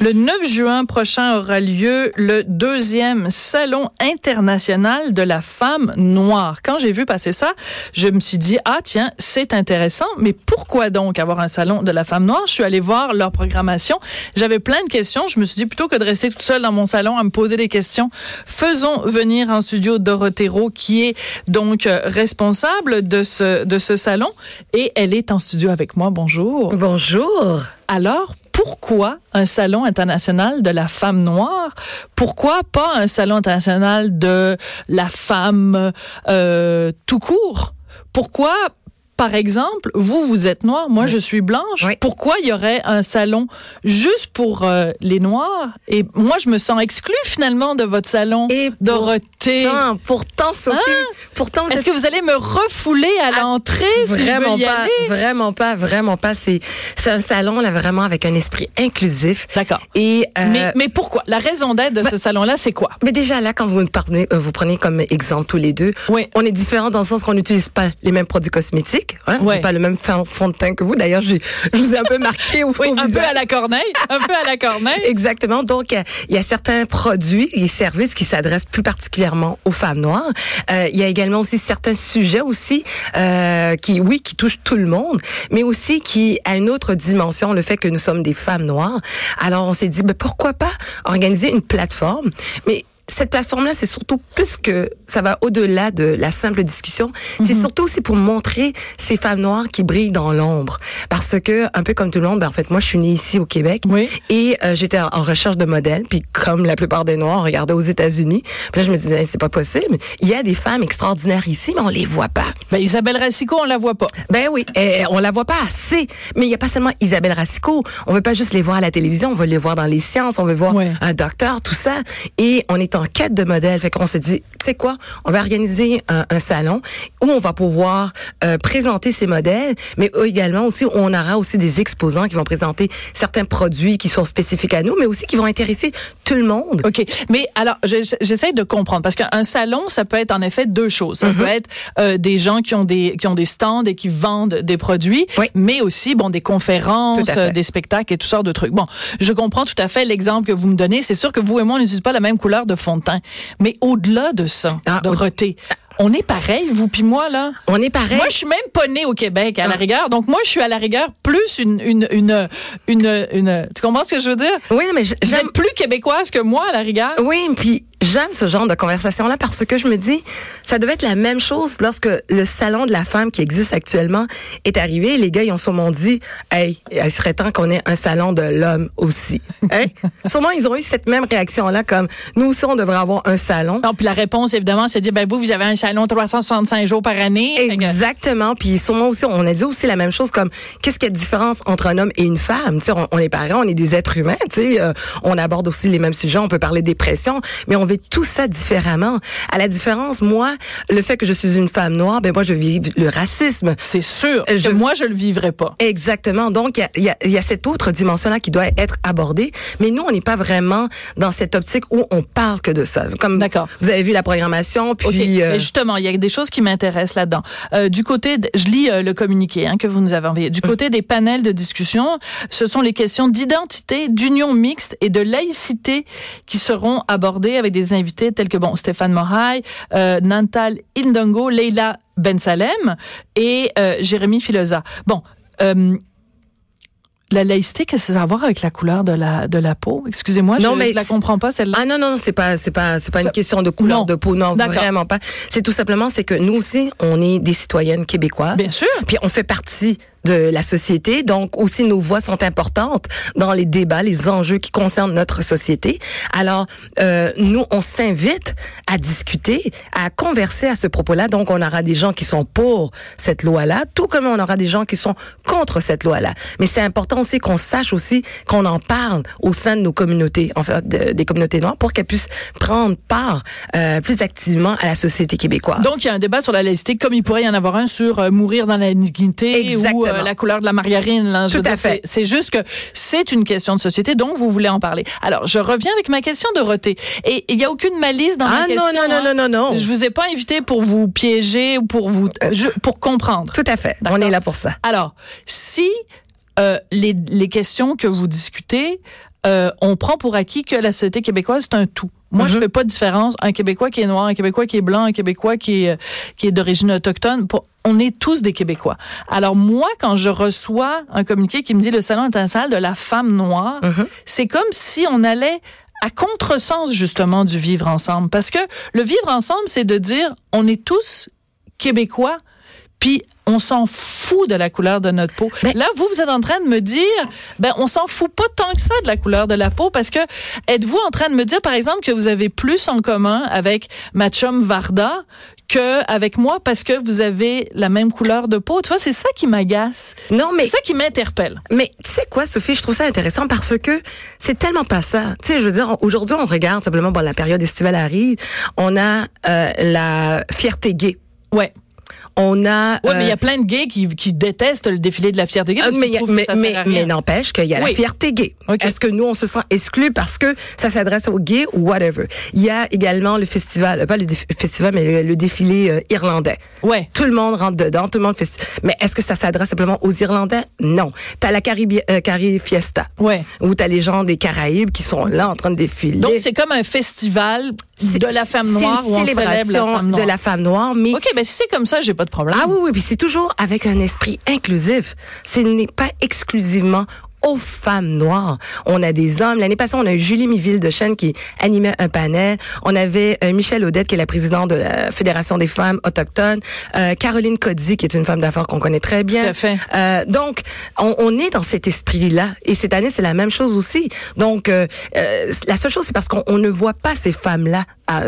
Le 9 juin prochain aura lieu le deuxième salon international de la femme noire. Quand j'ai vu passer ça, je me suis dit, ah tiens, c'est intéressant, mais pourquoi donc avoir un salon de la femme noire? Je suis allée voir leur programmation. J'avais plein de questions. Je me suis dit, plutôt que de rester toute seule dans mon salon à me poser des questions, faisons venir en studio Dorothée qui est donc euh, responsable de ce, de ce salon. Et elle est en studio avec moi. Bonjour. Bonjour. Alors, pourquoi un salon international de la femme noire? Pourquoi pas un salon international de la femme euh, tout court? Pourquoi par exemple, vous, vous êtes noir, moi, je suis blanche. Pourquoi il y aurait un salon juste pour euh, les noirs? Et moi, je me sens exclue finalement de votre salon, Et Dorothée. Pourtant, pourtant Sophie, hein? pourtant... Est-ce que vous allez me refouler à ah, l'entrée si vraiment je veux y pas, aller? Vraiment pas, vraiment pas. C'est un salon, là, vraiment avec un esprit inclusif. D'accord. Et euh, mais, mais pourquoi? La raison d'être de ce ben, salon-là, c'est quoi? Mais déjà, là, quand vous me parlez, euh, vous prenez comme exemple tous les deux, oui. on est différents dans le sens qu'on n'utilise pas les mêmes produits cosmétiques. Hein? Ouais. pas le même fond de teint que vous. D'ailleurs, je vous ai un peu marqué au, oui, un peu à la corneille, un peu à la corneille. Exactement. Donc, il y a certains produits et services qui s'adressent plus particulièrement aux femmes noires. Euh, il y a également aussi certains sujets aussi euh, qui, oui, qui touchent tout le monde, mais aussi qui a une autre dimension, le fait que nous sommes des femmes noires. Alors, on s'est dit, ben, pourquoi pas organiser une plateforme, mais cette plateforme-là, c'est surtout plus que ça va au-delà de la simple discussion. C'est mhm. surtout aussi pour montrer ces femmes noires qui brillent dans l'ombre. Parce que, un peu comme tout le monde, ben, en fait, moi, je suis née ici au Québec oui. et euh, j'étais en, recherche de modèles. Puis, comme la plupart des Noirs, on regardait aux États-Unis. Puis là, je me disais, ben, c'est pas possible. Il y a des femmes extraordinaires ici, mais on les voit pas. Ben, Isabelle Racicot, on la voit pas. Ben oui, et on la voit pas assez. Mais il y a pas seulement Isabelle Racicot. On veut pas juste les voir à la télévision, on veut les voir dans les sciences, on veut voir un docteur, tout ça. Et on est en quête de modèles. Fait qu'on s'est dit, tu sais quoi, on va organiser un, salon où on va pouvoir euh, présenter ces modèles, mais également aussi on aura aussi des exposants qui vont présenter certains produits qui sont spécifiques à nous, mais aussi qui vont intéresser tout le monde. Ok, mais alors j'essaie de comprendre parce qu'un salon, ça peut être en effet deux choses. Ça mm-hmm. peut être euh, des gens qui ont des qui ont des stands et qui vendent des produits, mais aussi bon des conférences, des spectacles et toutes sortes de trucs. Bon, je comprends tout à fait l'exemple que vous me donnez. C'est sûr que vous et moi on n'utilise pas la même couleur de fond de teint. Mais au-delà de ça, ah, Dorothée, on est pareil, vous puis moi, là. On est pareil. Moi, je suis même pas née au Québec, à la ah. rigueur. Donc, moi, je suis à la rigueur plus une, une, une, une, tu comprends ce que je veux dire? Oui, mais j'aime plus québécoise que moi, à la rigueur. Oui, puis j'aime ce genre de conversation-là parce que je me dis, ça devait être la même chose lorsque le salon de la femme qui existe actuellement est arrivé. Les gars, ils ont sûrement dit, hey, il serait temps qu'on ait un salon de l'homme aussi. Hein? sûrement, ils ont eu cette même réaction-là comme, nous aussi, on devrait avoir un salon. Non, puis la réponse, évidemment, c'est de dire, ben vous, vous avez un salon 365 jours par année. Exactement. Puis sûrement aussi, on a dit aussi la même chose comme, qu'est-ce qu'il y a de différence entre un homme et une femme? Tu sais, on, est pareil, on est des êtres humains, tu sais, euh, on aborde aussi les mêmes sujets, on peut parler des pressions, mais on tout ça différemment. À la différence, moi, le fait que je suis une femme noire, ben moi, je vis le racisme. C'est sûr. Je, moi, je le vivrai pas. Exactement. Donc, il y a, y a, cette autre dimension-là qui doit être abordée. Mais nous, on n'est pas vraiment dans cette optique où on parle que de ça. Comme D'accord. vous avez vu la programmation, puis... Euh, justement, il y a des choses qui m'intéressent là-dedans. Euh, du côté, je lis euh, le communiqué hein, que vous nous avez envoyé. Du mm. côté des panels de discussion, ce sont les questions d'identité, d'union mixte et de laïcité qui seront abordées avec des invités tels que bon Stéphane Moraille, euh, Nantal Indongo, Leila Ben Salem et euh, Jérémy Filosa. Bon, euh, la laïcité, qu'est-ce que ça a à voir avec la couleur de la de la peau? Excusez-moi, je, mais la comprends pas celle-là. Ah non non, c'est pas c'est pas c'est pas une question de couleur de peau, non vraiment pas. C'est tout simplement c'est que nous aussi on est des citoyennes québécoises. Bien sûr. Puis on fait partie de la société. Donc aussi nos voix sont importantes dans les débats, les enjeux qui concernent notre société. Alors euh, nous, on s'invite à discuter, à converser à ce propos-là. Donc on aura des gens qui sont pour cette loi-là, tout comme on aura des gens qui sont contre cette loi-là. Mais c'est important aussi qu'on sache aussi qu'on en parle au sein de nos communautés, en fait, des communautés noires, pour qu'elles puissent prendre part euh, plus activement à la société québécoise. Donc il y a un débat sur la laïcité, comme il pourrait y en avoir un sur euh, mourir dans la dignité ou euh, la couleur de la margarine. Là, Tout à fait. C'est juste que c'est une question de société, donc vous voulez en parler. Alors, je reviens avec ma question, Dorothée. Et il n'y a aucune malice dans ah, ma question. non, non, hein. non, non, non, non. Je vous ai pas invité pour vous piéger ou pour vous, je- pour comprendre. Tout à fait. On est là pour ça. Alors, si euh, les, les questions que vous discutez, euh, on prend pour acquis que la société québécoise, c'est un tout. Moi, Mhm. je fais pas de différence. Un Québécois qui est noir, un Québécois qui est blanc, un Québécois qui est, qui est d'origine autochtone. Pour- on est tous des Québécois. Alors, moi, quand je reçois un communiqué qui me dit le Salon international de la femme noire, Mhm. c'est comme si on allait à contresens, justement, du vivre ensemble. Parce que le vivre ensemble, c'est de dire, on est tous Québécois, puis on s'en fout de la couleur de notre peau. Ben- Là, vous, vous êtes en train de me dire, ben, on s'en fout pas tant que ça de la couleur de la peau, parce que êtes-vous en train de me dire, par exemple, que vous avez plus en commun avec ma chum Varda que avec moi parce que vous avez la même couleur de peau? Tu vois, c'est ça qui m'agace. Non, mais C'est ça qui m'interpelle. Mais tu sais quoi, Sophie, je trouve ça intéressant parce que c'est tellement pas ça. Tu sais, je veux dire, aujourd'hui, on regarde simplement, bon, la période estivale arrive, on a euh, la fierté gay. Ouais. On a... Mais il y euh, a plein de gays qui, qui détestent le défilé de la fierté gay. Ah, parce mais a- mais, mais, mais n'empêche qu'il y a Oui. la fierté gay. OK. Est-ce que nous, on se sent exclus parce que ça s'adresse aux gays ou whatever? Il y a également le festival, euh, pas le festival, mais le, le défilé euh, irlandais. Ouais. Tout le monde rentre dedans, tout le monde fait... Mais est-ce que ça s'adresse simplement aux Irlandais? Non. T'as la Caribi euh, Cari Fiesta. Ouais. Où t'as les gens des Caraïbes qui sont là en train de défiler. Donc, c'est comme un festival de la femme noire une où on célèbre la femme noire. de la femme noire, mais OK, ben si c'est comme ça, j'ai pas de problème. ah oui oui, puis c'est toujours avec un esprit inclusif. Ce n'est pas exclusivement aux femmes noires. On a des hommes. L'année passée, on a eu Julie Miville de Chêne qui animait un panel. On avait euh, Michelle Audette, qui est la présidente de la Fédération des femmes autochtones. Euh, Caroline Cody, qui est une femme d'affaires qu'on connaît très bien. Tout à fait. Euh, donc, on, on est dans cet esprit-là. Et cette année, c'est la même chose aussi. Donc, euh, euh, la seule chose, c'est parce qu'on on ne voit pas ces femmes-là à,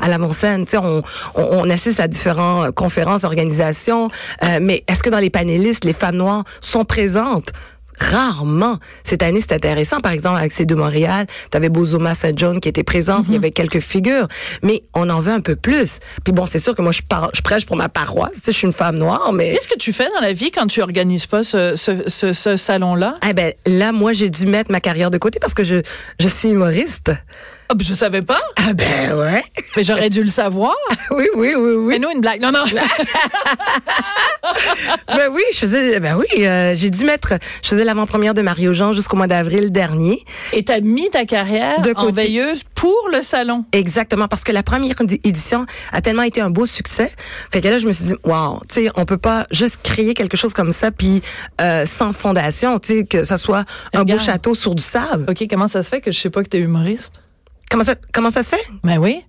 à l'avant-scène. Tu sais, on, on, on assiste à différentes euh, conférences, organisations. euh, mais est-ce que dans les panélistes, les femmes noires sont présentes? Rarement. Cette année, c'est intéressant. Par exemple, avec ces de Montréal, tu avais Bozoma Saint John qui était présente. Il y avait quelques figures. Mais on en veut un peu plus. Puis bon, c'est sûr que moi, je, par- je prêche pour ma paroisse. Tu sais, je suis une femme noire, mais... Qu'est-ce que tu fais dans la vie quand tu organises pas ce, ce, ce, ce salon-là? Eh ben là, moi, j'ai dû mettre ma carrière de côté parce que je, je suis humoriste. Ah, ben, je savais pas, Ah ben ouais. mais j'aurais dû le savoir. Oui, oui, oui, oui. Fais-nous une blague. Non, non. ben oui, je faisais, ben oui, euh, j'ai dû mettre, je faisais l'avant-première de Mario Jean jusqu'au mois d'avril dernier. Et t'as mis ta carrière De en veilleuse pour le salon. Exactement, parce que la première édi- édition a tellement été un beau succès. Fait que là, je me suis dit, wow, tu sais, on peut pas juste créer quelque chose comme ça, puis euh, sans fondation, tu sais, que ça soit un beau château sur du sable. OK, comment ça se fait que je sais pas que t'es humoriste? Comment ça, comment ça se fait? Ben oui.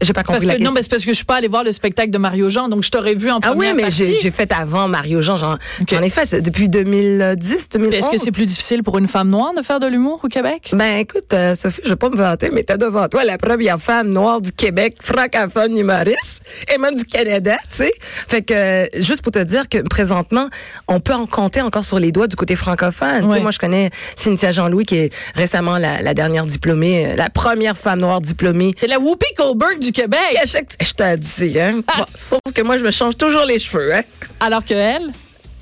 J'ai pas Parce compris la que, non, question. mais c'est parce que je suis pas allée voir le spectacle de Mario Jean, donc je t'aurais vu en Ah oui, première mais partie. j'ai j'ai fait avant Mario Jean. J'en Ok. j'en ai fait depuis 2010, 2011. Est-ce que c'est plus difficile pour une femme noire de faire de l'humour au Québec? Ben écoute, euh, Sophie, je vais pas me vanter, mais t'as devant toi la première femme noire du Québec, francophone humoriste, et même du Canada, tu sais. Fait que euh, juste pour te dire que présentement, on peut en compter encore sur les doigts du côté francophone. Ouais. Moi, je connais Cynthia Jean-Louis, qui est récemment la, la dernière diplômée, euh, la première femme noire diplômée. C'est la Whoopi Du Québec. Qu'est-ce que je t'ai dit, hein? Bon, sauf que moi, je me change toujours les cheveux, hein? Alors que elle?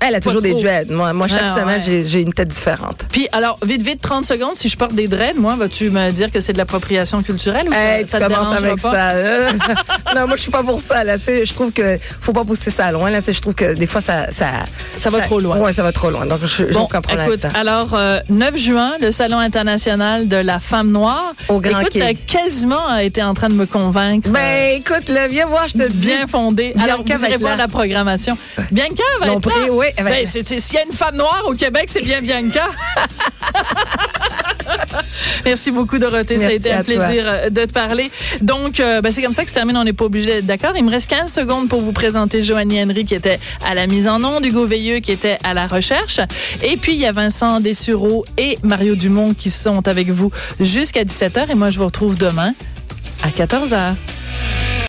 Elle a toujours des dreads. Moi, moi chaque Ah, semaine, ouais. j'ai- une tête différente. Puis, alors, vite, vite, 30 secondes, si je porte des dreads, moi, vas-tu me dire que c'est de l'appropriation culturelle ou Hey, ça, tu ça commences avec pas? ça. euh. non, moi je suis pas pour ça là. Je trouve que faut pas pousser ça loin là. Je trouve que des fois ça ça Ça va trop loin. Ouais, ça va trop loin. Donc je, Bon, écoute, ça. alors, euh, 9 juin, le Salon international de la femme noire. Au Grand écoute, t'as quasiment été en train de me convaincre. Ben écoute, là, viens voir, je te euh, dis. bien fondé. Alors, vous irez voir la programmation. Bianca va être là. Oui, va Ben, c'est- S'il y a une femme noire au Québec, c'est bien Bianca. Merci beaucoup, Dorothée. Ça a Merci été un toi. plaisir euh, de te parler. Donc, euh, ben, c'est comme ça que se termine. On n'est pas obligé d'être d'accord. Il me reste 15 secondes pour vous présenter Joanie Henry qui était à la mise en onde, Hugo Veilleux qui était à la recherche. Et puis, il y a Vincent Dessureau et Mario Dumont qui sont avec vous jusqu'à 17h. Et moi, je vous retrouve demain à 14h.